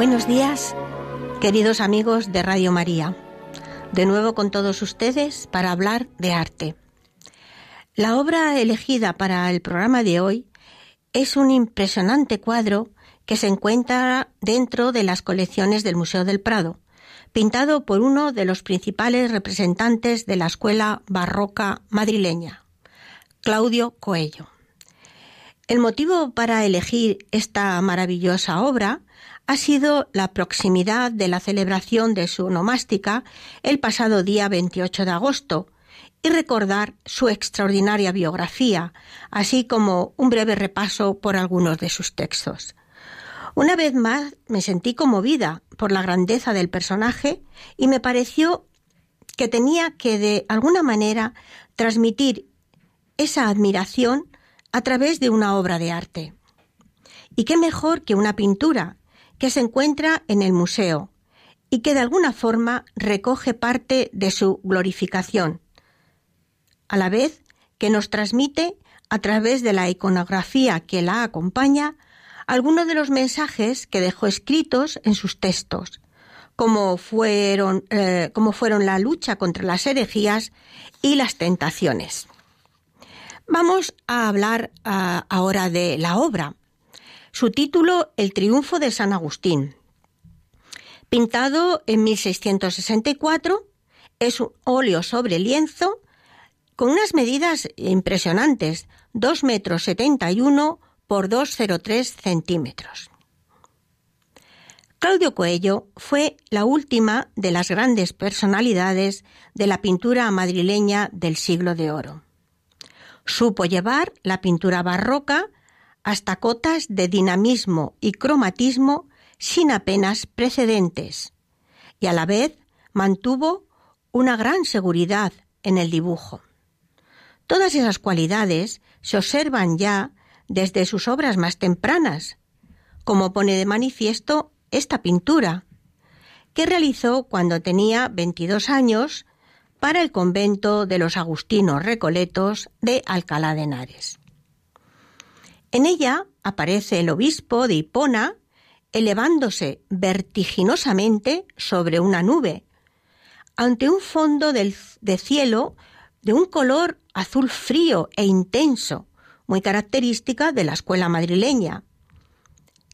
Buenos días, queridos amigos de Radio María. De nuevo con todos ustedes para hablar de arte. La obra elegida para el programa de hoy es un impresionante cuadro que se encuentra dentro de las colecciones del Museo del Prado, pintado por uno de los principales representantes de la escuela barroca madrileña, Claudio Coello. El motivo para elegir esta maravillosa obra ha sido la proximidad de la celebración de su onomástica el pasado día 28 de agosto y recordar su extraordinaria biografía, así como un breve repaso por algunos de sus textos. Una vez más me sentí conmovida por la grandeza del personaje y me pareció que tenía que de alguna manera transmitir esa admiración a través de una obra de arte. Y qué mejor que una pintura que se encuentra en el museo y que de alguna forma recoge parte de su glorificación, a la vez que nos transmite a través de la iconografía que la acompaña algunos de los mensajes que dejó escritos en sus textos, como fueron, eh, como fueron la lucha contra las herejías y las tentaciones. Vamos a hablar ah, ahora de la obra, su título, El triunfo de San Agustín. Pintado en 1664, es un óleo sobre lienzo con unas medidas impresionantes, 2 metros 71 por 2,03 centímetros. Claudio Coello fue la última de las grandes personalidades de la pintura madrileña del siglo de oro. Supo llevar la pintura barroca hasta cotas de dinamismo y cromatismo sin apenas precedentes, y a la vez mantuvo una gran seguridad en el dibujo. Todas esas cualidades se observan ya desde sus obras más tempranas, como pone de manifiesto esta pintura, que realizó cuando tenía 22 años para el convento de los agustinos recoletos de Alcalá de Henares. En ella aparece el obispo de Hipona elevándose vertiginosamente sobre una nube, ante un fondo de cielo de un color azul frío e intenso, muy característica de la escuela madrileña,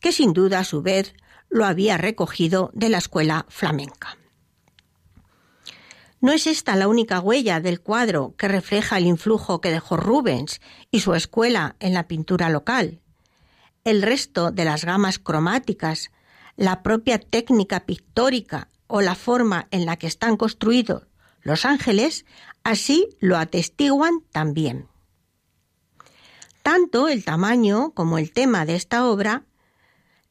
que sin duda a su vez lo había recogido de la escuela flamenca. No es esta la única huella del cuadro que refleja el influjo que dejó Rubens y su escuela en la pintura local. El resto de las gamas cromáticas, la propia técnica pictórica o la forma en la que están construidos los ángeles, así lo atestiguan también. Tanto el tamaño como el tema de esta obra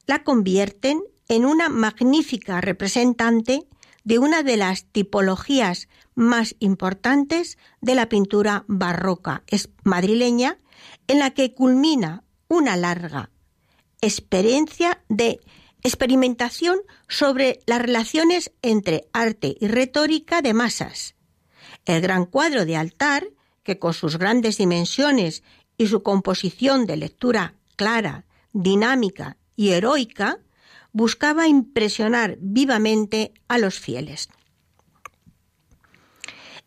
la convierten en una magnífica representante de una de las tipologías más importantes de la pintura barroca madrileña, en la que culmina una larga experiencia de experimentación sobre las relaciones entre arte y retórica de masas. El gran cuadro de altar, que con sus grandes dimensiones y su composición de lectura clara, dinámica y heroica, buscaba impresionar vivamente a los fieles.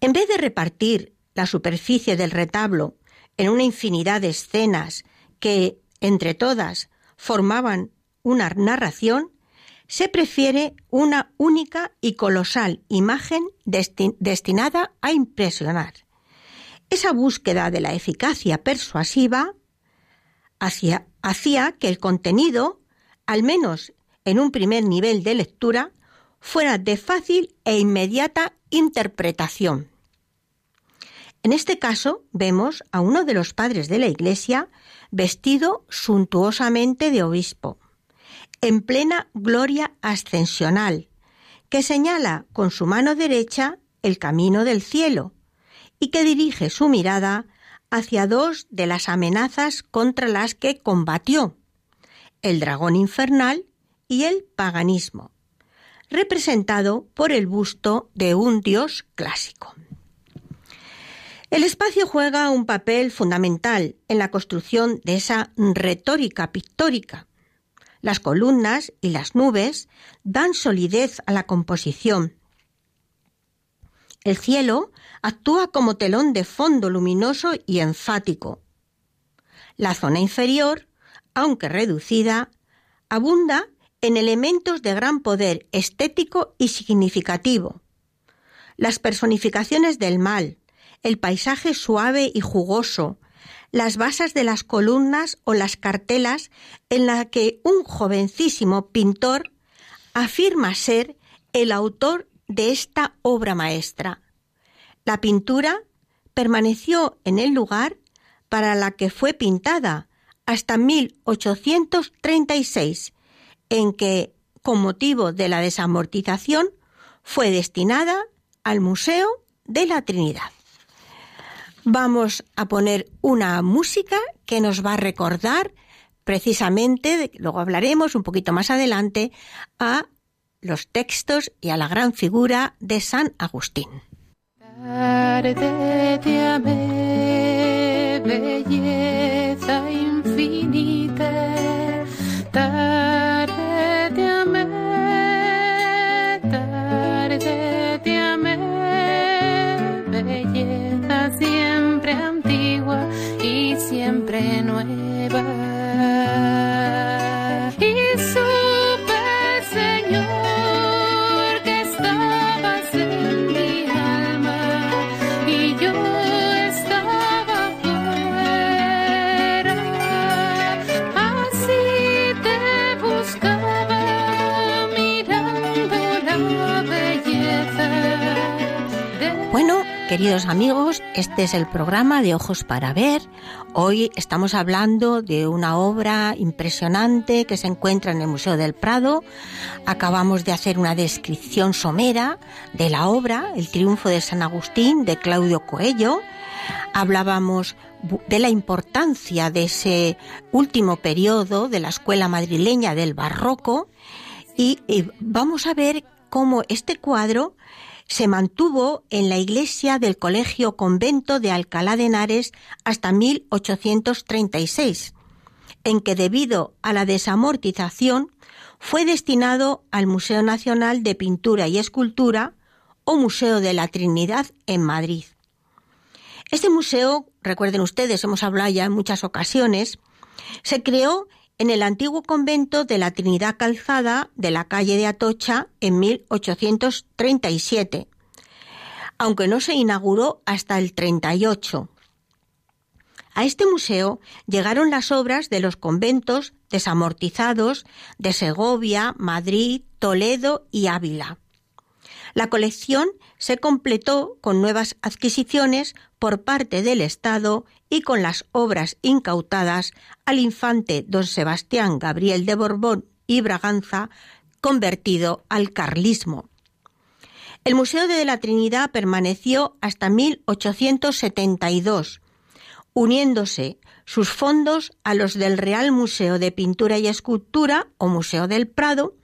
En vez de repartir la superficie del retablo en una infinidad de escenas que, entre todas, formaban una narración, se prefiere una única y colosal imagen destinada a impresionar. Esa búsqueda de la eficacia persuasiva hacía que el contenido, al menos en un primer nivel de lectura fuera de fácil e inmediata interpretación. En este caso vemos a uno de los padres de la Iglesia vestido suntuosamente de obispo. en plena gloria ascensional, que señala con su mano derecha el camino del cielo y que dirige su mirada hacia dos de las amenazas contra las que combatió, el dragón infernal y el paganismo, representado por el busto de un dios clásico. El espacio juega un papel fundamental en la construcción de esa retórica pictórica. Las columnas y las nubes dan solidez a la composición. El cielo actúa como telón de fondo luminoso y enfático. La zona inferior, aunque reducida, abunda en elementos de gran poder estético y significativo. Las personificaciones del mal, el paisaje suave y jugoso, las basas de las columnas o las cartelas en la que un jovencísimo pintor afirma ser el autor de esta obra maestra. La pintura permaneció en el lugar para la que fue pintada hasta 1836, en que, con motivo de la desamortización, fue destinada al Museo de la Trinidad vamos a poner una música que nos va a recordar precisamente, luego hablaremos un poquito más adelante, a los textos y a la gran figura de San Agustín. belleza infinita. antigua y siempre nueva. Queridos amigos, este es el programa de Ojos para Ver. Hoy estamos hablando de una obra impresionante que se encuentra en el Museo del Prado. Acabamos de hacer una descripción somera de la obra, El triunfo de San Agustín, de Claudio Coello. Hablábamos de la importancia de ese último periodo de la escuela madrileña del barroco y vamos a ver cómo este cuadro se mantuvo en la iglesia del Colegio Convento de Alcalá de Henares hasta 1836, en que debido a la desamortización fue destinado al Museo Nacional de Pintura y Escultura o Museo de la Trinidad en Madrid. Este museo, recuerden ustedes, hemos hablado ya en muchas ocasiones, se creó en el antiguo convento de la Trinidad Calzada de la calle de Atocha en 1837, aunque no se inauguró hasta el 38. A este museo llegaron las obras de los conventos desamortizados de Segovia, Madrid, Toledo y Ávila. La colección se completó con nuevas adquisiciones por parte del Estado y con las obras incautadas al infante don Sebastián Gabriel de Borbón y Braganza, convertido al carlismo. El Museo de la Trinidad permaneció hasta 1872, uniéndose sus fondos a los del Real Museo de Pintura y Escultura o Museo del Prado,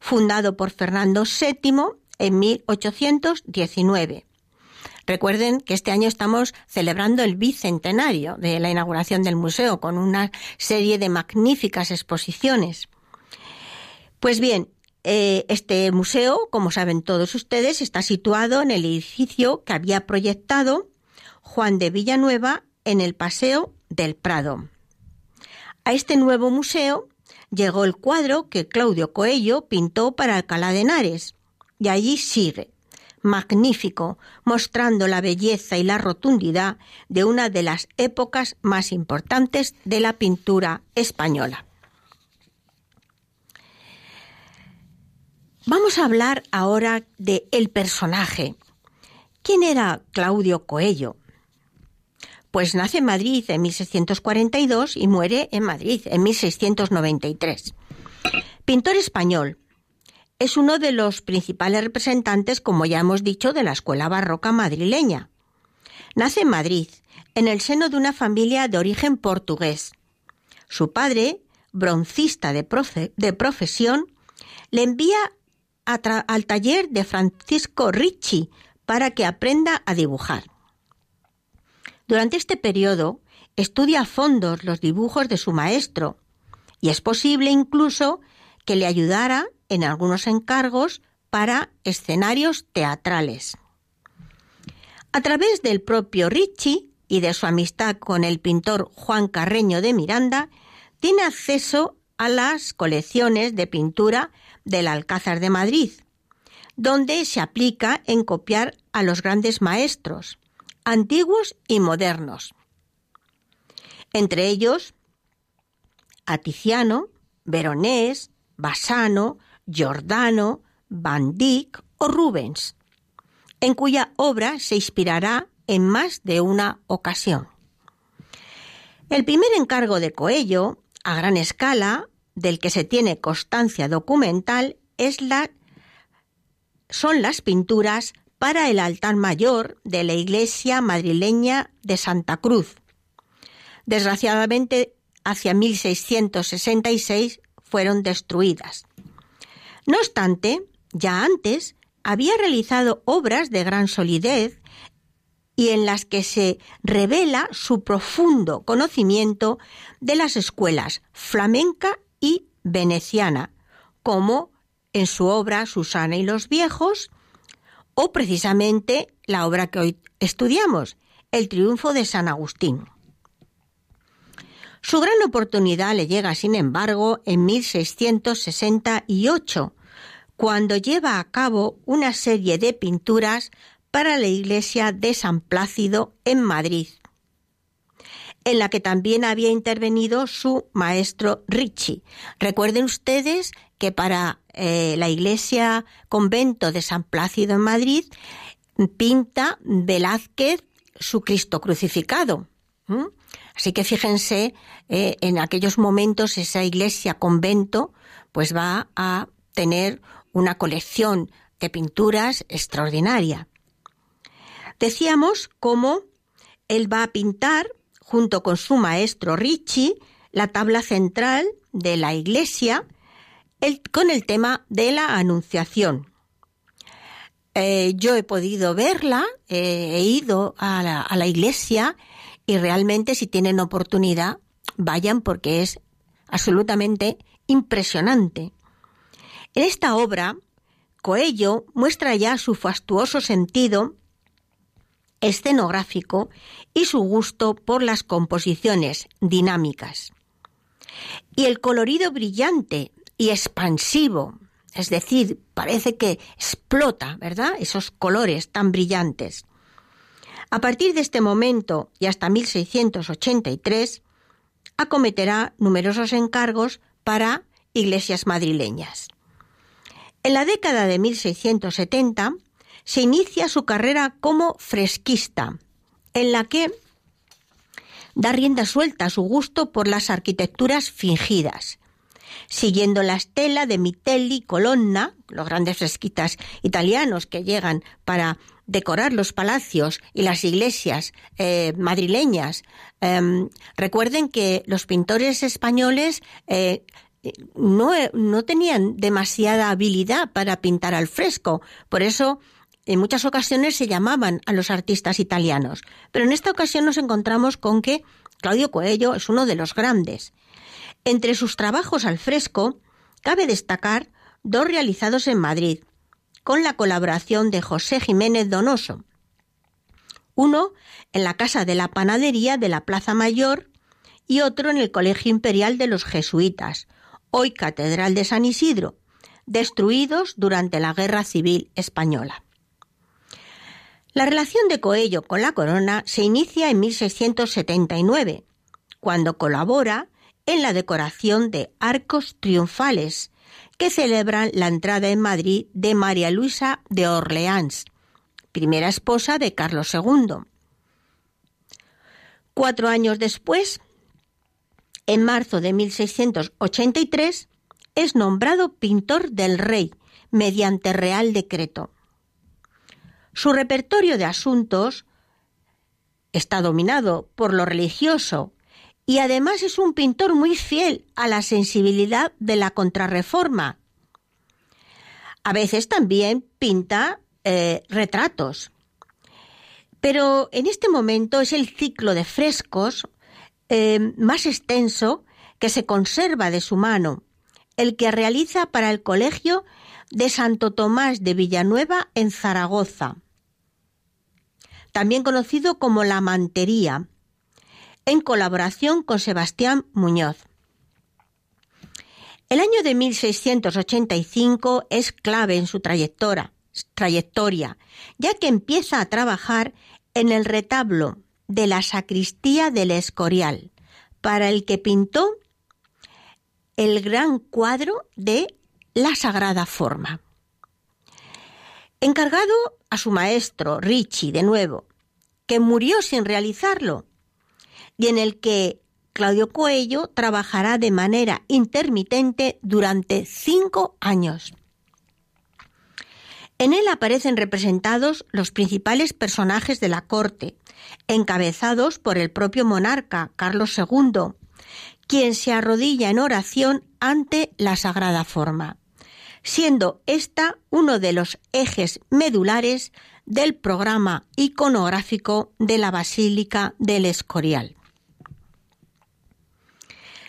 fundado por Fernando VII en 1819. Recuerden que este año estamos celebrando el bicentenario de la inauguración del museo con una serie de magníficas exposiciones. Pues bien, eh, este museo, como saben todos ustedes, está situado en el edificio que había proyectado Juan de Villanueva en el Paseo del Prado. A este nuevo museo llegó el cuadro que Claudio Coello pintó para Alcalá de Henares, y allí sigue, magnífico, mostrando la belleza y la rotundidad de una de las épocas más importantes de la pintura española. Vamos a hablar ahora de el personaje. ¿Quién era Claudio Coello? Pues nace en Madrid en 1642 y muere en Madrid en 1693. Pintor español. Es uno de los principales representantes, como ya hemos dicho, de la escuela barroca madrileña. Nace en Madrid, en el seno de una familia de origen portugués. Su padre, broncista de, profesión, le envía al taller de Francisco Ricci para que aprenda a dibujar. Durante este periodo estudia a fondo los dibujos de su maestro y es posible incluso que le ayudara en algunos encargos para escenarios teatrales. A través del propio Ricci y de su amistad con el pintor Juan Carreño de Miranda, tiene acceso a las colecciones de pintura del Alcázar de Madrid, donde se aplica en copiar a los grandes maestros, antiguos y modernos. Entre ellos, a Tiziano, Veronés, Bassano, Giordano, Van Dyck o Rubens, en cuya obra se inspirará en más de una ocasión. El primer encargo de Coello, a gran escala, del que se tiene constancia documental, es la, son las pinturas para el altar mayor de la iglesia madrileña de Santa Cruz. Desgraciadamente, hacia 1666 fueron destruidas. No obstante, ya antes había realizado obras de gran solidez y en las que se revela su profundo conocimiento de las escuelas flamenca y veneciana, como en su obra Susana y los viejos, o precisamente la obra que hoy estudiamos, El triunfo de San Agustín. Su gran oportunidad le llega, sin embargo, en 1668, cuando lleva a cabo una serie de pinturas para la iglesia de San Plácido en Madrid, en la que también había intervenido su maestro Ricci. Recuerden ustedes que para eh, la iglesia convento de San Plácido en Madrid pinta Velázquez su Cristo crucificado. Así que fíjense, eh, en aquellos momentos esa iglesia convento pues va a tener una colección de pinturas extraordinaria. Decíamos cómo él va a pintar, junto con su maestro Ricci, la tabla central de la iglesia con el tema de la Anunciación. Eh, yo he podido verla, eh, he ido a la, a la iglesia y realmente si tienen oportunidad, vayan porque es absolutamente impresionante. En esta obra, Coello muestra ya su fastuoso sentido escenográfico y su gusto por las composiciones dinámicas. Y el colorido brillante y expansivo, es decir, parece que explota, ¿verdad? Esos colores tan brillantes. A partir de este momento y hasta 1683, acometerá numerosos encargos para iglesias madrileñas. En la década de 1670 se inicia su carrera como fresquista, en la que da rienda suelta a su gusto por las arquitecturas fingidas, siguiendo la estela de Mitelli Colonna, los grandes fresquitas italianos que llegan para decorar los palacios y las iglesias eh, madrileñas. Em, recuerden que los pintores españoles eh, no, no tenían demasiada habilidad para pintar al fresco. Por eso, en muchas ocasiones se llamaban a los artistas italianos. Pero en esta ocasión nos encontramos con que Claudio Coello es uno de los grandes. Entre sus trabajos al fresco, cabe destacar dos realizados en Madrid, con la colaboración de José Jiménez Donoso. Uno en la Casa de la Panadería de la Plaza Mayor y otro en el Colegio Imperial de los Jesuitas, hoy Catedral de San Isidro, destruidos durante la Guerra Civil Española. La relación de Coello con la corona se inicia en 1679, cuando colabora en la decoración de arcos triunfales que celebran la entrada en Madrid de María Luisa de Orleans, primera esposa de Carlos II. Cuatro años después, en marzo de 1683, es nombrado pintor del rey mediante real decreto. Su repertorio de asuntos está dominado por lo religioso y además es un pintor muy fiel a la sensibilidad de la contrarreforma. A veces también pinta eh, retratos. Pero en este momento es el ciclo de frescos eh, más extenso que se conserva de su mano, el que realiza para el Colegio de Santo Tomás de Villanueva en Zaragoza, también conocido como La Mantería, en colaboración con Sebastián Muñoz. El año de 1685 es clave en su trayectoria, ya que empieza a trabajar en el retablo de la sacristía del Escorial, para el que pintó el gran cuadro de la Sagrada Forma. Encargado a su maestro, Ricci, de nuevo, que murió sin realizarlo, y en el que Claudio Coello trabajará de manera intermitente durante cinco años. En él aparecen representados los principales personajes de la corte, encabezados por el propio monarca Carlos II, quien se arrodilla en oración ante la sagrada forma, siendo esta uno de los ejes medulares del programa iconográfico de la Basílica del Escorial.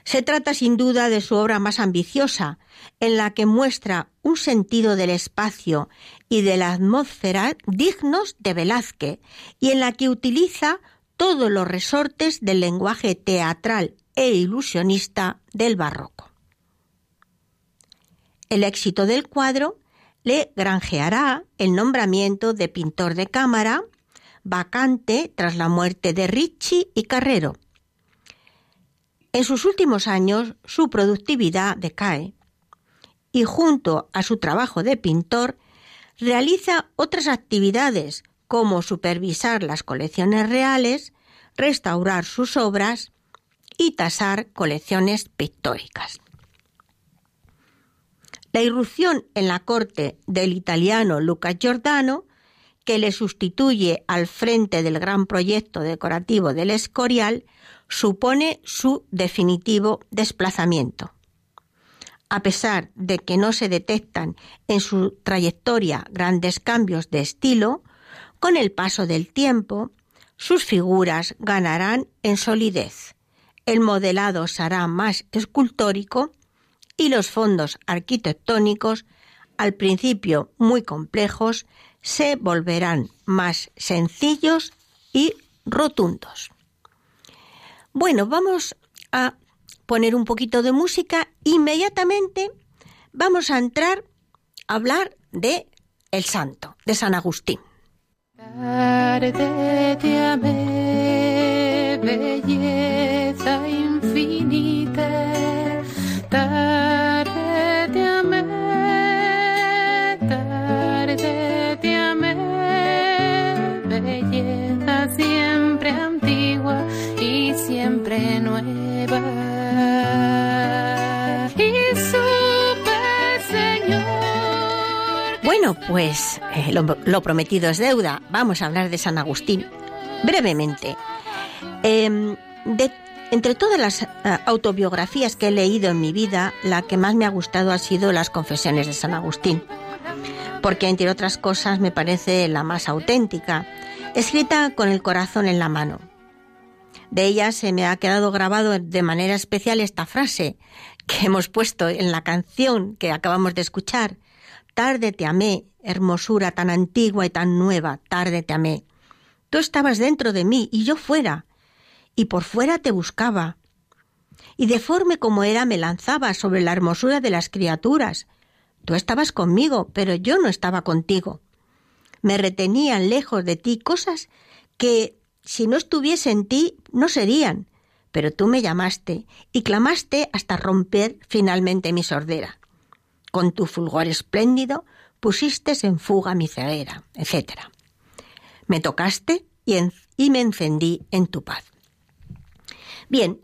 Se trata sin duda de su obra más ambiciosa, en la que muestra un sentido del espacio y de la atmósfera dignos de Velázquez y en la que utiliza todos los resortes del lenguaje teatral e ilusionista del barroco. El éxito del cuadro le granjeará el nombramiento de pintor de cámara, vacante tras la muerte de Ricci y Carrero. En sus últimos años su productividad decae y junto a su trabajo de pintor realiza otras actividades como supervisar las colecciones reales, restaurar sus obras y tasar colecciones pictóricas. La irrupción en la corte del italiano Luca Giordano, que le sustituye al frente del gran proyecto decorativo del Escorial, supone su definitivo desplazamiento a pesar de que no se detectan en su trayectoria grandes cambios de estilo, con el paso del tiempo, sus figuras ganarán en solidez, el modelado será más escultórico y los fondos arquitectónicos, al principio muy complejos, se volverán más sencillos y rotundos. Bueno, vamos a poner un poquito de música, inmediatamente vamos a entrar a hablar de el santo, de San Agustín. belleza infinita, belleza siempre antigua y siempre nueva. Bueno, pues eh, lo, prometido es deuda. Vamos a hablar de San Agustín brevemente. Em, entre todas las eh, autobiografías que he leído en mi vida, la que más me ha gustado ha sido Las Confesiones de San Agustín, porque entre otras cosas me parece la más auténtica, escrita con el corazón en la mano. De ella se me ha quedado grabado de manera especial esta frase que hemos puesto en la canción que acabamos de escuchar, Tarde te amé, hermosura tan antigua y tan nueva, tarde te amé. Tú estabas dentro de mí y yo fuera, y por fuera te buscaba. Y deforme como era me lanzaba sobre la hermosura de las criaturas. Tú estabas conmigo, pero yo no estaba contigo. Me retenían lejos de ti cosas que, si no estuviese en ti, no serían. Pero tú me llamaste y clamaste hasta romper finalmente mi sordera con tu fulgor espléndido pusiste en fuga mi ceguera, etc. Me tocaste y, me encendí en tu paz. Bien,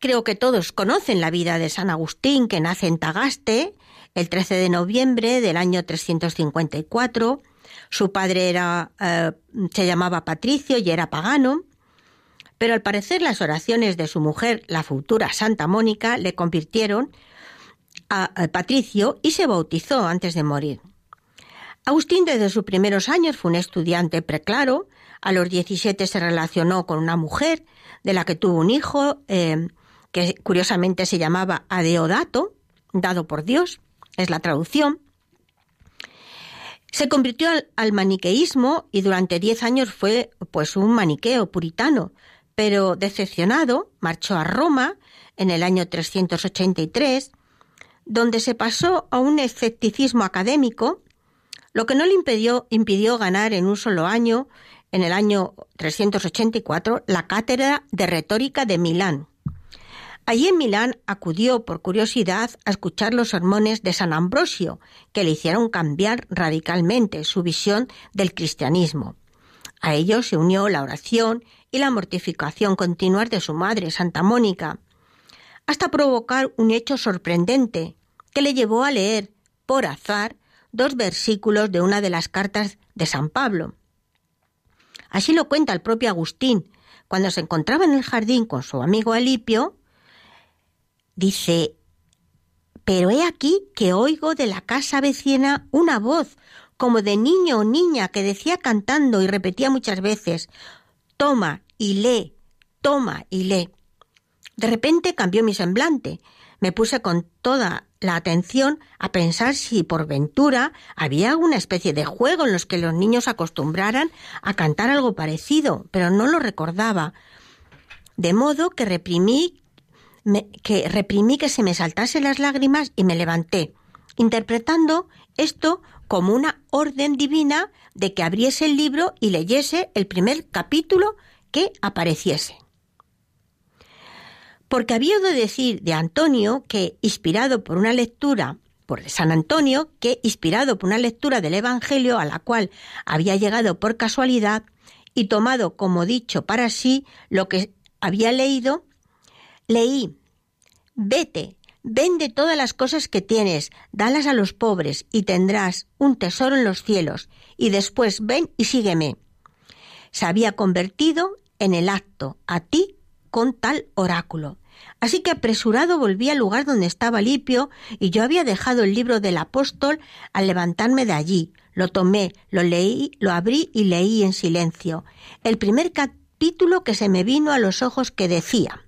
Creo que todos conocen la vida de San Agustín, que nace en Tagaste el 13 de noviembre del año 354. Su padre era, eh, se llamaba Patricio y era pagano, pero al parecer las oraciones de su mujer, la futura Santa Mónica, le convirtieron a, Patricio y se bautizó antes de morir. Agustín desde sus primeros años fue un estudiante preclaro, a los 17 se relacionó con una mujer de la que tuvo un hijo, eh, que curiosamente se llamaba Adeodato, dado por Dios, es la traducción. Se convirtió al, maniqueísmo y durante diez años fue pues un maniqueo puritano, pero decepcionado marchó a Roma en el año 383, donde se pasó a un escepticismo académico, lo que no le impidió, impidió ganar en un solo año, en el año 384, la cátedra de retórica de Milán. Allí en Milán acudió por curiosidad a escuchar los sermones de San Ambrosio, que le hicieron cambiar radicalmente su visión del cristianismo. A ello se unió la oración y la mortificación continuas de su madre, Santa Mónica, hasta provocar un hecho sorprendente que le llevó a leer, por azar, dos versículos de una de las cartas de San Pablo. Así lo cuenta el propio Agustín, cuando se encontraba en el jardín con su amigo Alipio, Dice, pero he aquí que oigo de la casa vecina una voz, como de niño o niña, que decía cantando y repetía muchas veces, toma y lee, toma y lee. De repente cambió mi semblante. Me puse con toda la atención a pensar si por ventura había alguna especie de juego en los que los niños acostumbraran a cantar algo parecido, pero no lo recordaba. De modo que reprimí que reprimí que se me saltasen las lágrimas y me levanté, interpretando esto como una orden divina de que abriese el libro y leyese el primer capítulo que apareciese. Porque había oído decir de Antonio que, inspirado por una lectura, por San Antonio, que, inspirado por una lectura del Evangelio a la cual había llegado por casualidad y tomado como dicho para sí lo que había leído, leí, vete, vende todas las cosas que tienes, dalas a los pobres, y tendrás un tesoro en los cielos, y después ven y sígueme. Se había convertido en el acto, a ti, con tal oráculo. Así que apresurado volví al lugar donde estaba Lipio, y yo había dejado el libro del apóstol al levantarme de allí. Lo tomé, lo leí, lo abrí y leí en silencio. El primer capítulo que se me vino a los ojos que decía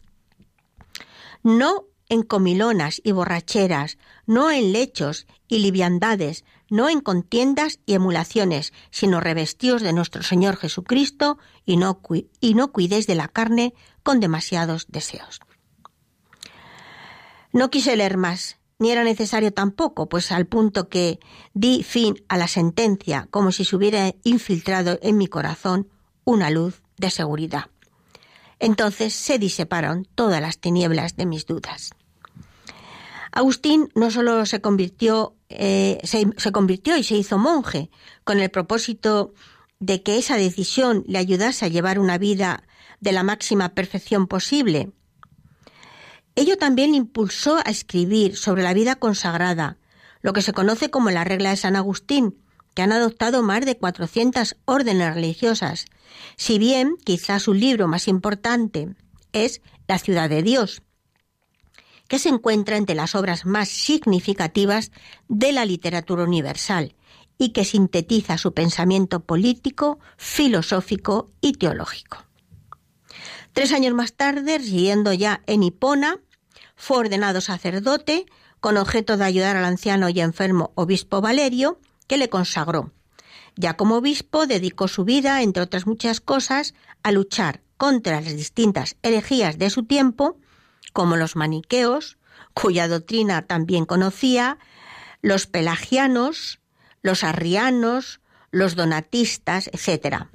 no en comilonas y borracheras, no en lechos y liviandades, no en contiendas y emulaciones, sino revestidos de nuestro Señor Jesucristo y no, y cuidéis de la carne con demasiados deseos. No quise leer más, ni era necesario tampoco, pues al punto que di fin a la sentencia como si se hubiera infiltrado en mi corazón una luz de seguridad. Entonces se diseparon todas las tinieblas de mis dudas. Agustín no solo se convirtió, eh, se, convirtió y se hizo monje con el propósito de que esa decisión le ayudase a llevar una vida de la máxima perfección posible. Ello también impulsó a escribir sobre la vida consagrada, lo que se conoce como la regla de San Agustín, que han adoptado más de 400 órdenes religiosas, si bien quizás su libro más importante es La ciudad de Dios, que se encuentra entre las obras más significativas de la literatura universal y que sintetiza su pensamiento político, filosófico y teológico. Tres años más tarde, residiendo ya en Hipona, fue ordenado sacerdote con objeto de ayudar al anciano y enfermo obispo Valerio, que le consagró. Ya como obispo dedicó su vida, entre otras muchas cosas, a luchar contra las distintas herejías de su tiempo como los maniqueos, cuya doctrina también conocía, los pelagianos, los arrianos, los donatistas, etc.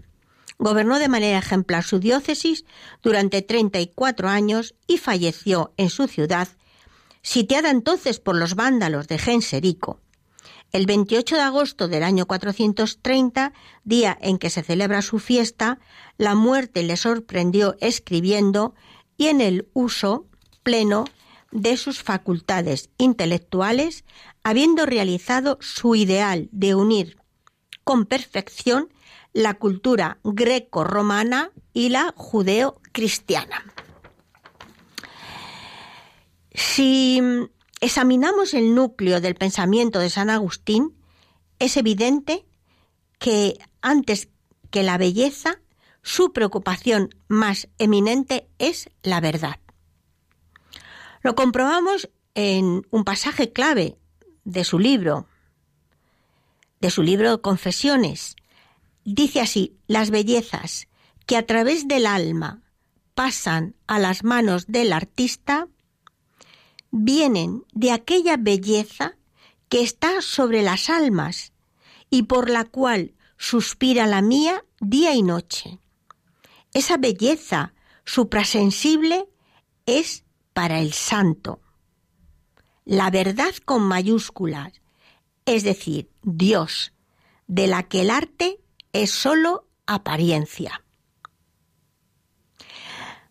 Gobernó de manera ejemplar su diócesis durante 34 años y falleció en su ciudad, sitiada entonces por los vándalos de Genserico. El 28 de agosto del año 430, día en que se celebra su fiesta, la muerte le sorprendió escribiendo y en el uso pleno de sus facultades intelectuales, habiendo realizado su ideal de unir con perfección la cultura greco-romana y la judeo-cristiana. Si examinamos el núcleo del pensamiento de San Agustín, es evidente que antes que la belleza, su preocupación más eminente es la verdad. Lo comprobamos en un pasaje clave de su libro, de su libro Confesiones. Dice así, las bellezas que a través del alma pasan a las manos del artista vienen de aquella belleza que está sobre las almas y por la cual suspira la mía día y noche. Esa belleza suprasensible es para el santo. La verdad con mayúsculas, es decir, Dios, de la que el arte es sólo apariencia.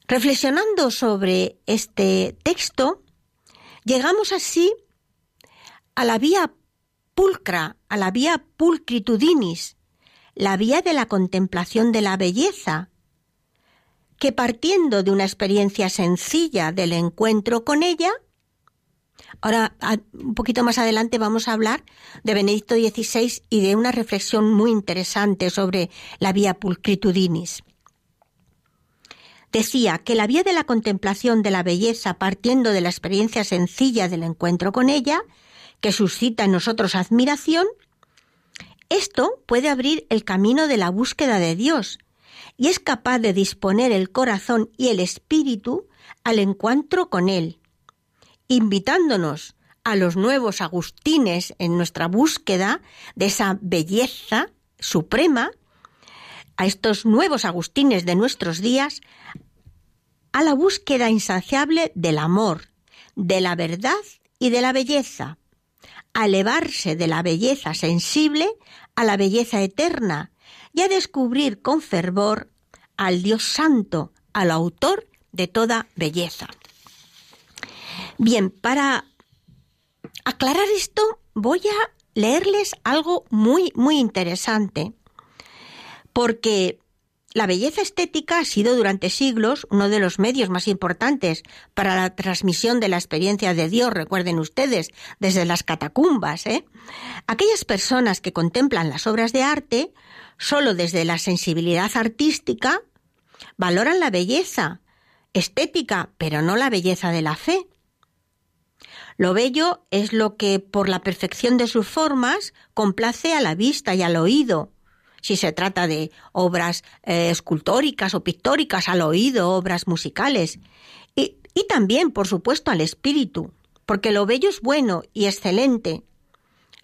Reflexionando sobre este texto, Llegamos así a la vía pulcra, a la vía pulcritudinis, la vía de la contemplación de la belleza, que partiendo de una experiencia sencilla del encuentro con ella, ahora un poquito más adelante vamos a hablar de Benedicto XVI y de una reflexión muy interesante sobre la vía pulcritudinis. Decía que la vía de la contemplación de la belleza partiendo de la experiencia sencilla del encuentro con ella, que suscita en nosotros admiración, esto puede abrir el camino de la búsqueda de Dios y es capaz de disponer el corazón y el espíritu al encuentro con Él, invitándonos a los nuevos agustines en nuestra búsqueda de esa belleza suprema, a estos nuevos agustines de nuestros días, a la búsqueda insaciable del amor, de la verdad y de la belleza, a elevarse de la belleza sensible a la belleza eterna y a descubrir con fervor al Dios Santo, al autor de toda belleza. Bien, para aclarar esto voy a leerles algo muy, muy interesante, porque la belleza estética ha sido durante siglos uno de los medios más importantes para la transmisión de la experiencia de Dios, recuerden ustedes, desde las catacumbas. ¿eh? Aquellas personas que contemplan las obras de arte solo desde la sensibilidad artística valoran la belleza estética, pero no la belleza de la fe. Lo bello es lo que, por la perfección de sus formas, complace a la vista y al oído, si se trata de obras eh, escultóricas o pictóricas al oído, obras musicales. Y, y también, por supuesto, al espíritu, porque lo bello es bueno y excelente.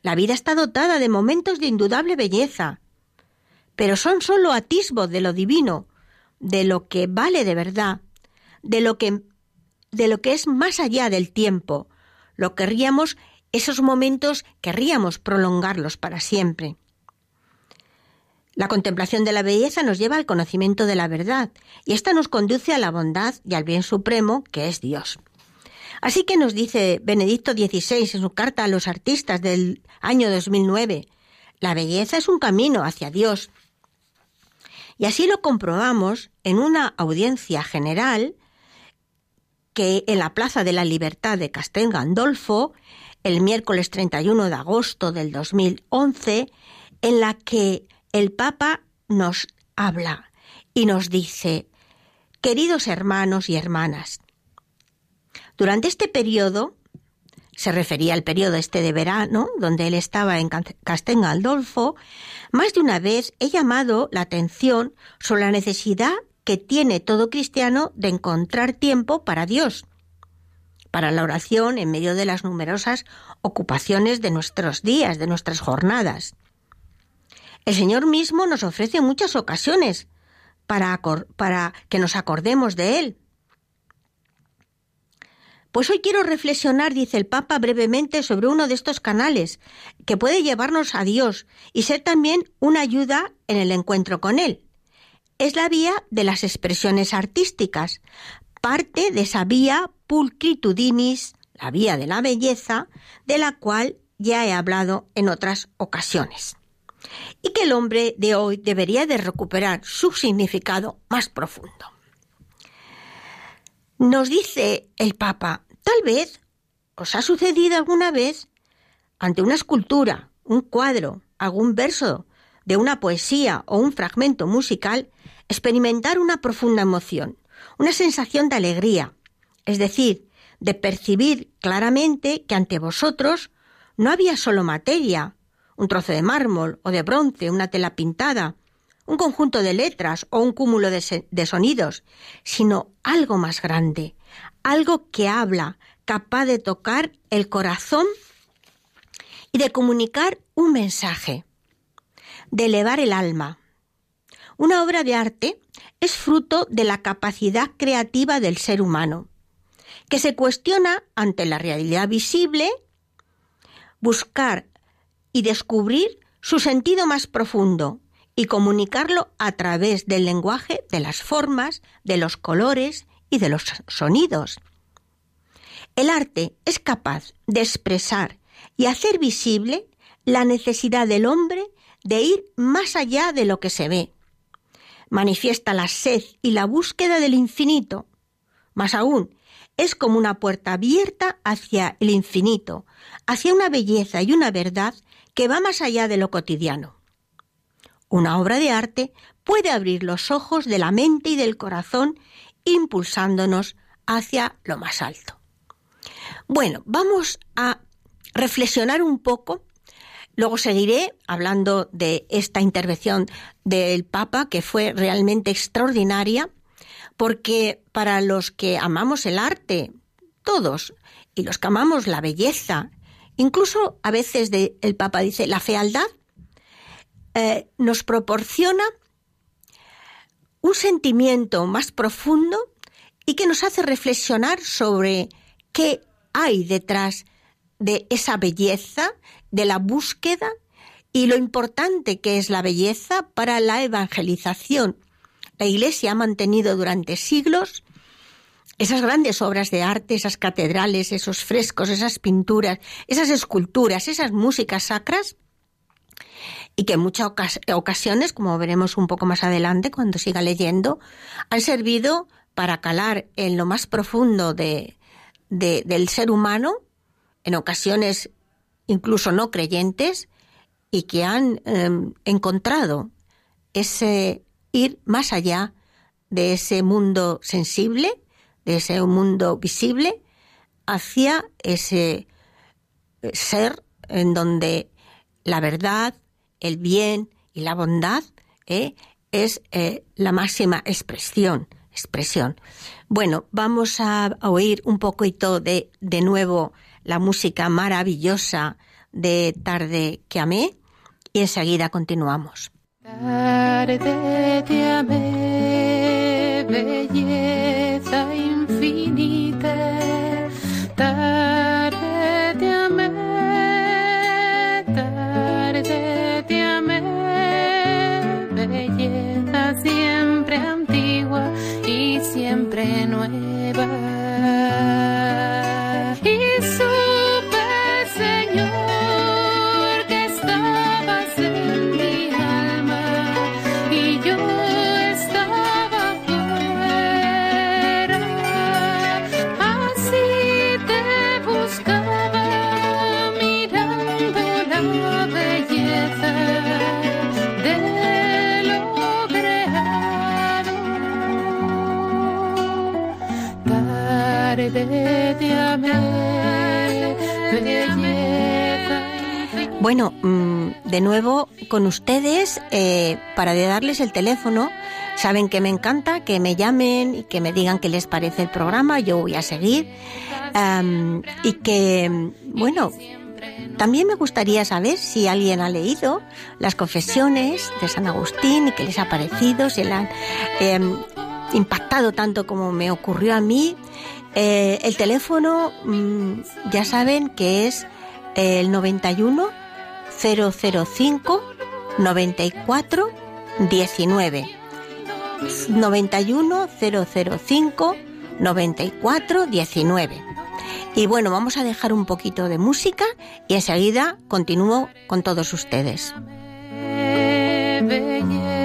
La vida está dotada de momentos de indudable belleza, pero son sólo atisbos de lo divino, de lo que vale de verdad, de lo que, de lo que es más allá del tiempo. Lo querríamos, esos momentos querríamos prolongarlos para siempre. La contemplación de la belleza nos lleva al conocimiento de la verdad, y ésta nos conduce a la bondad y al bien supremo, que es Dios. Así que nos dice Benedicto XVI en su carta a los artistas del año 2009, la belleza es un camino hacia Dios. Y así lo comprobamos en una audiencia general que en la Plaza de la Libertad de Castel Gandolfo, el miércoles 31 de agosto del 2011, en la que el Papa nos habla y nos dice, queridos hermanos y hermanas, durante este periodo, se refería al periodo este de verano, donde él estaba en Castel Gandolfo, más de una vez he llamado la atención sobre la necesidad que tiene todo cristiano de encontrar tiempo para Dios, para la oración en medio de las numerosas ocupaciones de nuestros días, de nuestras jornadas. El Señor mismo nos ofrece muchas ocasiones para, para que nos acordemos de Él. Pues hoy quiero reflexionar, dice el Papa brevemente, sobre uno de estos canales que puede llevarnos a Dios y ser también una ayuda en el encuentro con Él. Es la vía de las expresiones artísticas, parte de esa vía pulcritudinis, la vía de la belleza, de la cual ya he hablado en otras ocasiones. Y que el hombre de hoy debería de recuperar su significado más profundo. Nos dice el Papa, tal vez os ha sucedido alguna vez ante una escultura, un cuadro, algún verso de una poesía o un fragmento musical, experimentar una profunda emoción, una sensación de alegría, es decir, de percibir claramente que ante vosotros no había solo materia, un trozo de mármol o de bronce, una tela pintada, un conjunto de letras o un cúmulo de, de sonidos, sino algo más grande, algo que habla, capaz de tocar el corazón y de comunicar un mensaje, de elevar el alma. Una obra de arte es fruto de la capacidad creativa del ser humano, que se cuestiona ante la realidad visible, buscar y descubrir su sentido más profundo y comunicarlo a través del lenguaje de las formas, de los colores y de los sonidos. El arte es capaz de expresar y hacer visible la necesidad del hombre de ir más allá de lo que se ve. Manifiesta la sed y la búsqueda del infinito. Más aún, es como una puerta abierta hacia el infinito, hacia una belleza y una verdad que va más allá de lo cotidiano. Una obra de arte puede abrir los ojos de la mente y del corazón, impulsándonos hacia lo más alto. Bueno, vamos a reflexionar un poco. Luego seguiré hablando de esta intervención del Papa, que fue realmente extraordinaria, porque para los que amamos el arte, todos, y los que amamos la belleza, incluso a veces el Papa dice la fealdad, eh, nos proporciona un sentimiento más profundo y que nos hace reflexionar sobre qué hay detrás de esa belleza, de la búsqueda y lo importante que es la belleza para la evangelización. La Iglesia ha mantenido durante siglos esas grandes obras de arte, esas catedrales, esos frescos, esas pinturas, esas esculturas, esas músicas sacras, y que en muchas ocasiones, como veremos un poco más adelante cuando siga leyendo, han servido para calar en lo más profundo de, del ser humano en ocasiones incluso no creyentes, y que han em, encontrado ese ir más allá de ese mundo sensible, de ese mundo visible, hacia ese eh, ser en donde la verdad, el bien y la bondad eh, es eh, la máxima expresión. expresión. Bueno, vamos a oír un poquito de, de nuevo la música maravillosa de Tarde que amé y enseguida continuamos. Tarde amé, belleza infinita. Siempre nuevo con ustedes eh, para darles el teléfono. Saben que me encanta que me llamen y que me digan qué les parece el programa. Yo voy a seguir. y que, bueno, también me gustaría saber si alguien ha leído las confesiones de San Agustín y qué les ha parecido, si le han em, impactado tanto como me ocurrió a mí. Eh, el teléfono, mm, ya saben que es el 91 005 94 19. 91 005 94 19. Y bueno, vamos a dejar un poquito de música y enseguida continúo con todos ustedes. Belleza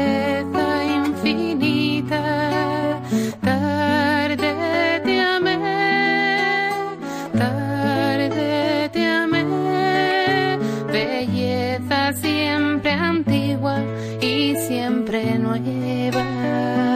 siempre nueva.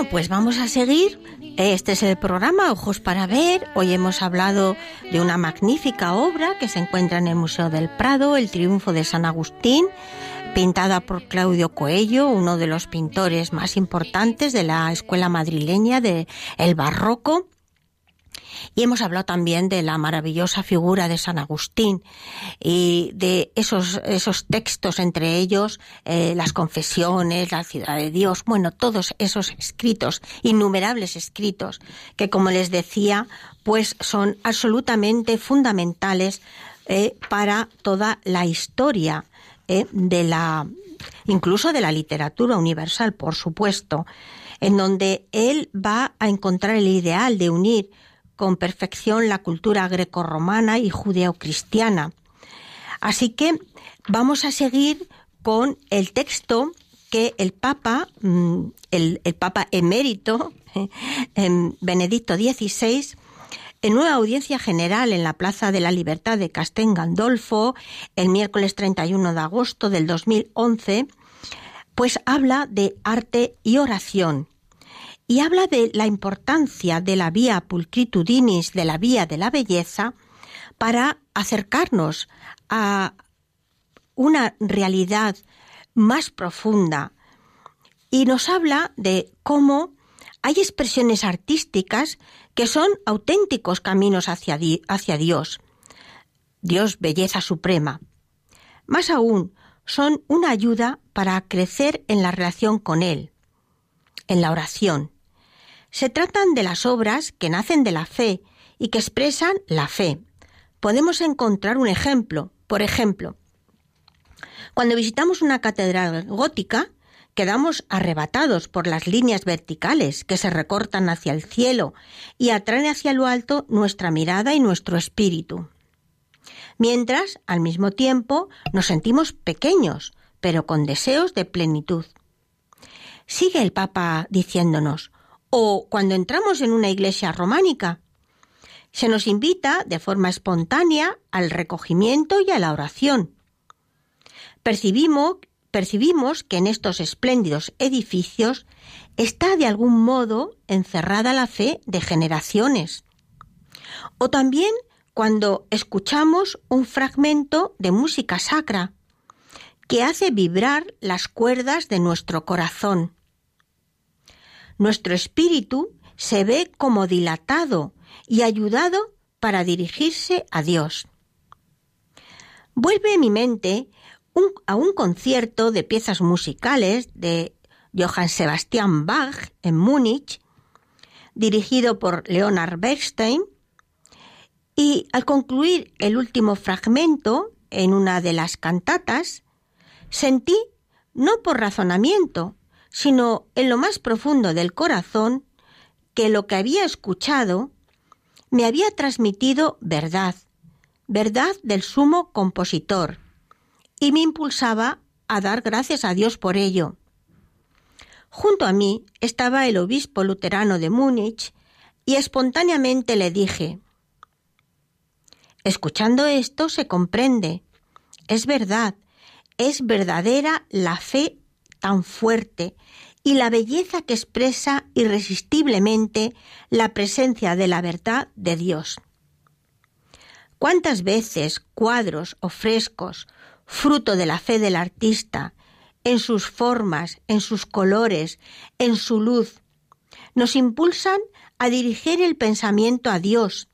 Bueno, pues vamos a seguir. Este es el programa Ojos para Ver. Hoy hemos hablado de una magnífica obra que se encuentra en el Museo del Prado, El Triunfo de San Agustín, pintada por Claudio Coello, uno de los pintores más importantes de la escuela madrileña de el barroco. Y hemos hablado también de la maravillosa figura de San Agustín y de esos, esos textos, entre ellos eh, las confesiones, la ciudad de Dios, bueno, todos esos escritos, innumerables escritos, que como les decía, pues son absolutamente fundamentales eh, para toda la historia eh, de la, incluso de la literatura universal, por supuesto, en donde él va a encontrar el ideal de unir con perfección la cultura grecorromana y judeocristiana. Así que vamos a seguir con el texto que el Papa, mm, el, Papa emérito, em, Benedicto XVI, en una audiencia general en la Plaza de la Libertad de Castén Gandolfo, el miércoles 31 de agosto del 2011, pues habla de arte y oración y habla de la importancia de la vía pulcritudinis, de la vía de la belleza, para acercarnos a una realidad más profunda. Y nos habla de cómo hay expresiones artísticas que son auténticos caminos hacia, hacia Dios. Dios, belleza suprema. Más aún, son una ayuda para crecer en la relación con Él, en la oración. Se tratan de las obras que nacen de la fe y que expresan la fe. Podemos encontrar un ejemplo. Por ejemplo, cuando visitamos una catedral gótica, quedamos arrebatados por las líneas verticales que se recortan hacia el cielo y atraen hacia lo alto nuestra mirada y nuestro espíritu. Mientras, al mismo tiempo, nos sentimos pequeños, pero con deseos de plenitud. Sigue el Papa diciéndonos, o cuando entramos en una iglesia románica, se nos invita de forma espontánea al recogimiento y a la oración. Percibimos, percibimos que en estos espléndidos edificios está de algún modo encerrada la fe de generaciones. O también cuando escuchamos un fragmento de música sacra que hace vibrar las cuerdas de nuestro corazón. Nuestro espíritu se ve como dilatado y ayudado para dirigirse a Dios. Vuelve mi mente a un concierto de piezas musicales de Johann Sebastian Bach en Múnich, dirigido por Leonard Bernstein, y al concluir el último fragmento, en una de las cantatas, sentí, no por razonamiento, sino en lo más profundo del corazón, que lo que había escuchado me había transmitido verdad, verdad del sumo compositor, y me impulsaba a dar gracias a Dios por ello. Junto a mí estaba el obispo luterano de Múnich y espontáneamente le dije, Escuchando esto se comprende, es verdad, es verdadera la fe tan fuerte y la belleza que expresa irresistiblemente la presencia de la verdad de Dios. ¿Cuántas veces cuadros o frescos, fruto de la fe del artista, en sus formas, en sus colores, en su luz, nos impulsan a dirigir el pensamiento a Dios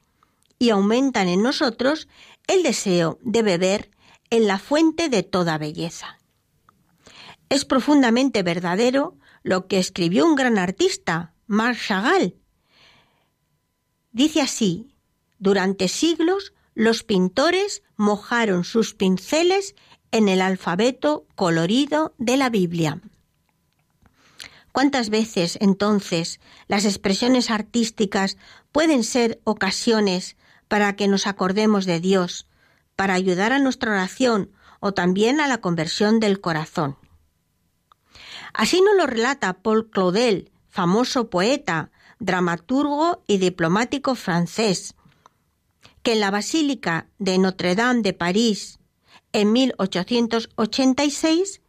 y aumentan en nosotros el deseo de beber en la fuente de toda belleza. Es profundamente verdadero lo que escribió un gran artista, Marc Chagall. Dice así, durante siglos los pintores mojaron sus pinceles en el alfabeto colorido de la Biblia. ¿Cuántas veces entonces las expresiones artísticas pueden ser ocasiones para que nos acordemos de Dios, para ayudar a nuestra oración o también a la conversión del corazón? Así nos lo relata Paul Claudel, famoso poeta, dramaturgo y diplomático francés, que en la Basílica de Notre-Dame de París, en 1886,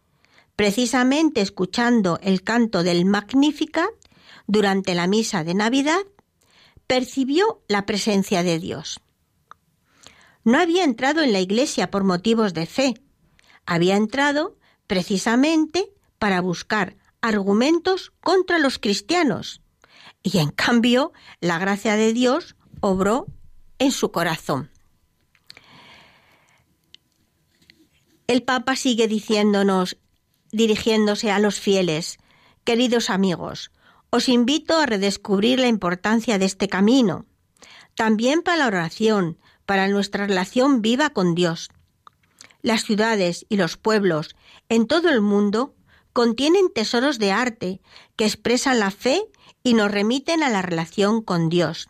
precisamente escuchando el canto del Magnificat durante la misa de Navidad, percibió la presencia de Dios. No había entrado en la iglesia por motivos de fe, había entrado precisamente para buscar argumentos contra los cristianos. Y en cambio, la gracia de Dios obró en su corazón. El Papa sigue diciéndonos, dirigiéndose a los fieles, queridos amigos, os invito a redescubrir la importancia de este camino, también para la oración, para nuestra relación viva con Dios. Las ciudades y los pueblos en todo el mundo contienen tesoros de arte que expresan la fe y nos remiten a la relación con Dios.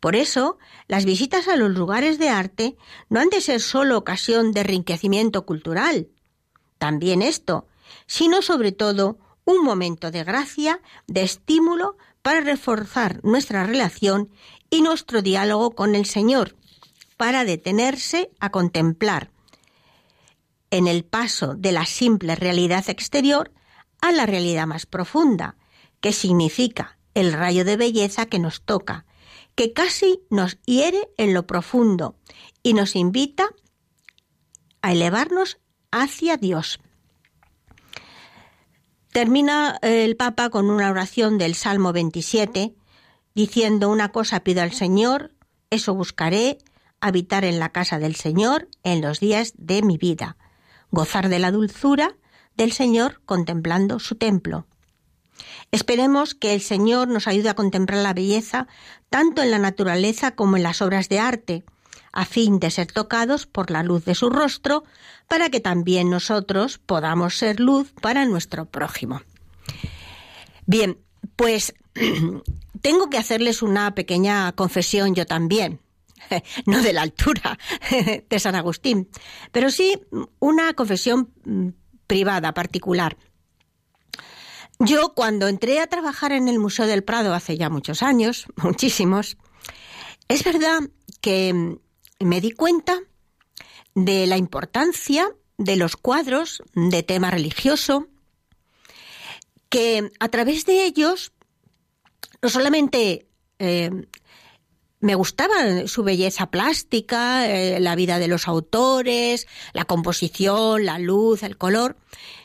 Por eso, las visitas a los lugares de arte no han de ser solo ocasión de enriquecimiento cultural, también esto, sino sobre todo un momento de gracia, de estímulo para reforzar nuestra relación y nuestro diálogo con el Señor, para detenerse a contemplar en el paso de la simple realidad exterior a la realidad más profunda, que significa el rayo de belleza que nos toca, que casi nos hiere en lo profundo y nos invita a elevarnos hacia Dios. Termina el Papa con una oración del Salmo 27, diciendo una cosa pido al Señor, eso buscaré, habitar en la casa del Señor en los días de mi vida gozar de la dulzura del Señor contemplando su templo. Esperemos que el Señor nos ayude a contemplar la belleza tanto en la naturaleza como en las obras de arte, a fin de ser tocados por la luz de su rostro, para que también nosotros podamos ser luz para nuestro prójimo. Bien, pues tengo que hacerles una pequeña confesión yo también. no de la altura de San Agustín, pero sí una confesión mm, privada, particular. Yo cuando entré a trabajar en el Museo del Prado hace ya muchos años, muchísimos, es verdad que mm, me di cuenta de la importancia de los cuadros de tema religioso, que a través de ellos no solamente eh, me gustaba su belleza plástica, eh, la vida de los autores, la composición, la luz, el color,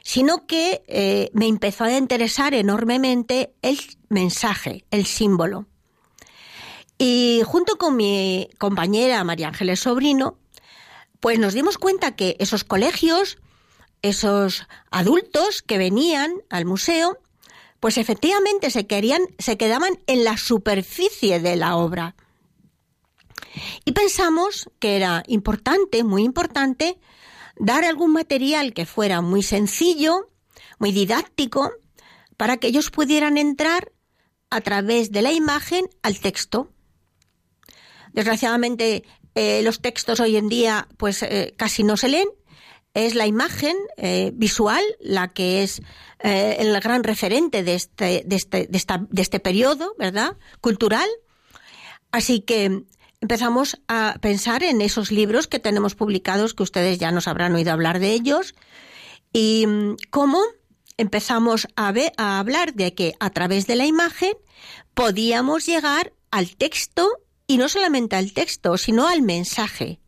sino que eh, me empezó a interesar enormemente el mensaje, el símbolo. Y junto con mi compañera María Ángeles Sobrino, pues nos dimos cuenta que esos colegios, esos adultos que venían al museo, pues efectivamente se querían, se quedaban en la superficie de la obra Y pensamos que era importante, muy importante, dar algún material que fuera muy sencillo, muy didáctico, para que ellos pudieran entrar a través de la imagen al texto. Desgraciadamente, eh, los textos hoy en día pues eh, casi no se leen. Es la imagen eh, visual la que es el gran referente de este, de, este, de, esta, de este periodo, ¿verdad? Cultural. Así que empezamos a pensar en esos libros que tenemos publicados, que ustedes ya nos habrán oído hablar de ellos, y mm, cómo empezamos a, hablar de que a través de la imagen podíamos llegar al texto y no solamente al texto, sino al mensaje.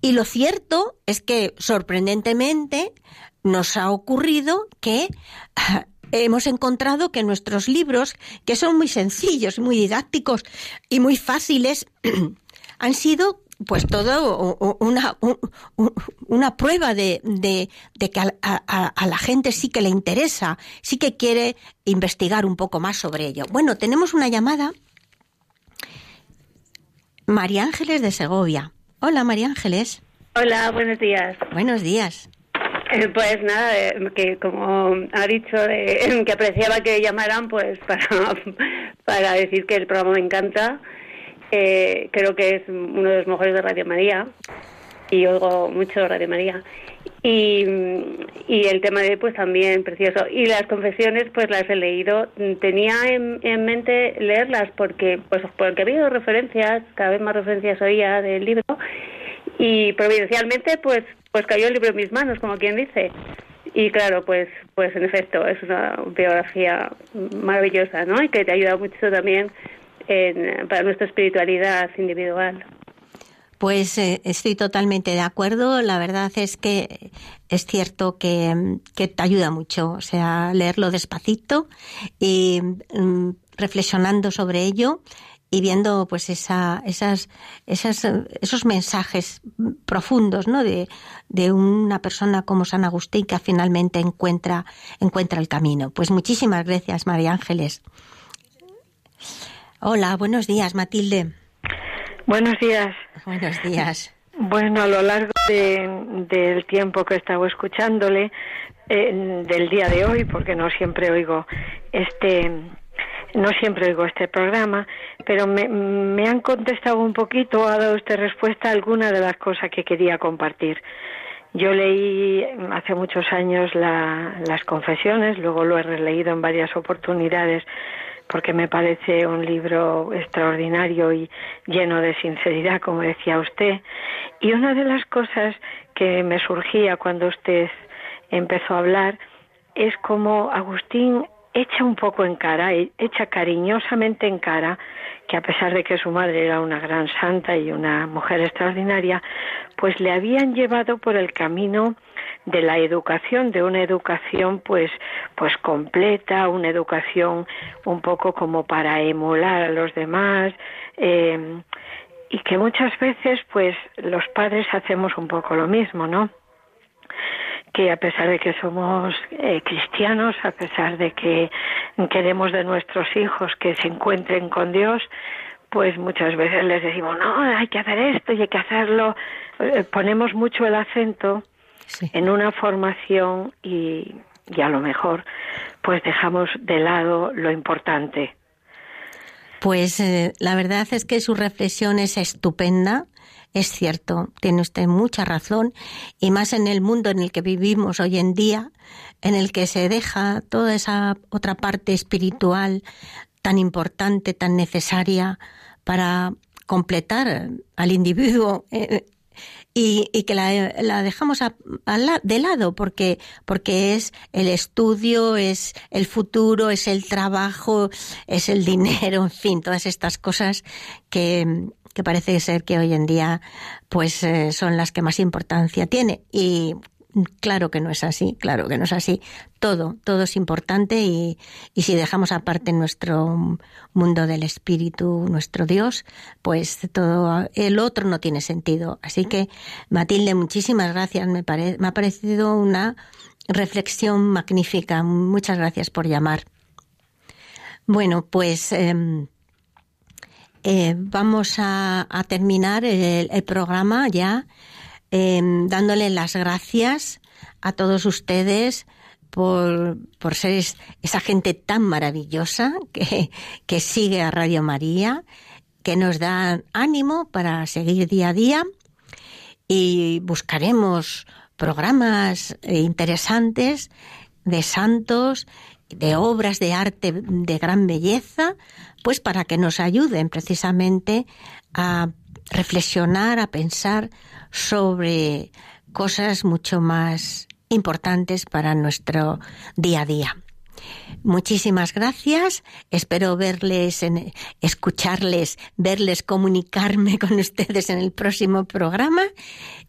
Y lo cierto es que, sorprendentemente, nos ha ocurrido que hemos encontrado que nuestros libros, que son muy sencillos, muy didácticos y muy fáciles, han sido pues todo una, una prueba de, de, de que a, a, a, la gente sí que le interesa, sí que quiere investigar un poco más sobre ello. Bueno, tenemos una llamada. María Ángeles de Segovia. Hola, María Ángeles. Hola, buenos días. Buenos días. Pues nada, eh, que como ha dicho, eh, que apreciaba que llamaran, pues para, para decir que el programa me encanta. Eh, creo que es uno de los mejores de Radio María y oigo mucho Radio María. Y, y el tema de hoy, pues también precioso. Y las confesiones, pues las he leído. Tenía en, en mente leerlas porque, pues, porque ha habido referencias, cada vez más referencias oía del libro y providencialmente pues pues cayó el libro en mis manos como quien dice. Y claro pues pues en efecto es una biografía maravillosa no y que te ayuda mucho también en, para nuestra espiritualidad individual. Pues eh, estoy totalmente de acuerdo. La verdad es que es cierto que, que, te ayuda mucho, o sea, leerlo despacito y mm, reflexionando sobre ello y viendo pues esa, esas, esas, esos mensajes profundos ¿no? de, de una persona como San Agustín que finalmente encuentra, encuentra el camino. Pues muchísimas gracias, María Ángeles. Hola, buenos días, Matilde. Buenos días. Buenos días. Bueno, a lo largo de, del tiempo que he estado escuchándole, eh, del día de hoy, porque no siempre oigo este no siempre oigo este programa, pero me, me, han contestado un poquito, ha dado usted respuesta a alguna de las cosas que quería compartir. Yo leí hace muchos años la, las confesiones, luego lo he releído en varias oportunidades porque me parece un libro extraordinario y lleno de sinceridad, como decía usted. Y una de las cosas que me surgía cuando usted empezó a hablar es como Agustín echa un poco en cara, echa cariñosamente en cara que a pesar de que su madre era una gran santa y una mujer extraordinaria, pues le habían llevado por el camino de la educación, de una educación pues pues completa, una educación un poco como para emular a los demás, eh, y que muchas veces pues los padres hacemos un poco lo mismo, ¿no? Que a pesar de que somos eh, cristianos, a pesar de que queremos de nuestros hijos que se encuentren con Dios, pues muchas veces les decimos, no, hay que hacer esto y hay que hacerlo. Eh, ponemos mucho el acento sí. en una formación y, y a lo mejor pues dejamos de lado lo importante. Pues eh, la verdad es que su reflexión es estupenda es cierto, tiene usted mucha razón, y más en el mundo en el que vivimos hoy en día, en el que se deja toda esa otra parte espiritual tan importante, tan necesaria para completar al individuo eh, y, que la, dejamos de lado porque, porque es el estudio, es el futuro, es el trabajo, es el dinero, en fin, todas estas cosas que, que parece ser que hoy en día pues eh, son las que más importancia tiene y claro que no es así, claro que no es así. Todo, todo es importante y, y si dejamos aparte nuestro mundo del espíritu, nuestro Dios, pues todo el otro no tiene sentido. Así que, Matilde, muchísimas gracias. Me, pare, me ha parecido una reflexión magnífica. Muchas gracias por llamar. Bueno, pues eh, eh, vamos a, terminar el, programa ya eh, dándole las gracias a todos ustedes por, por ser es- esa gente tan maravillosa que, que sigue a Radio María, que nos da ánimo para seguir día a día. Y buscaremos programas eh, interesantes de santos, de obras de arte de gran belleza, pues para que nos ayuden precisamente a reflexionar, a pensar sobre cosas mucho más importantes para nuestro día a día. Muchísimas gracias. Espero verles, escucharles, verles, comunicarme con ustedes en el próximo programa.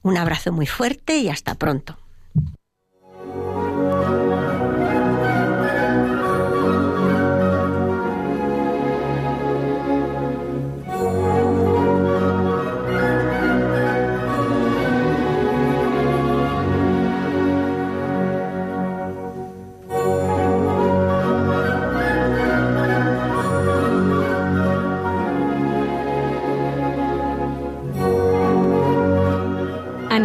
Un abrazo muy fuerte y hasta pronto.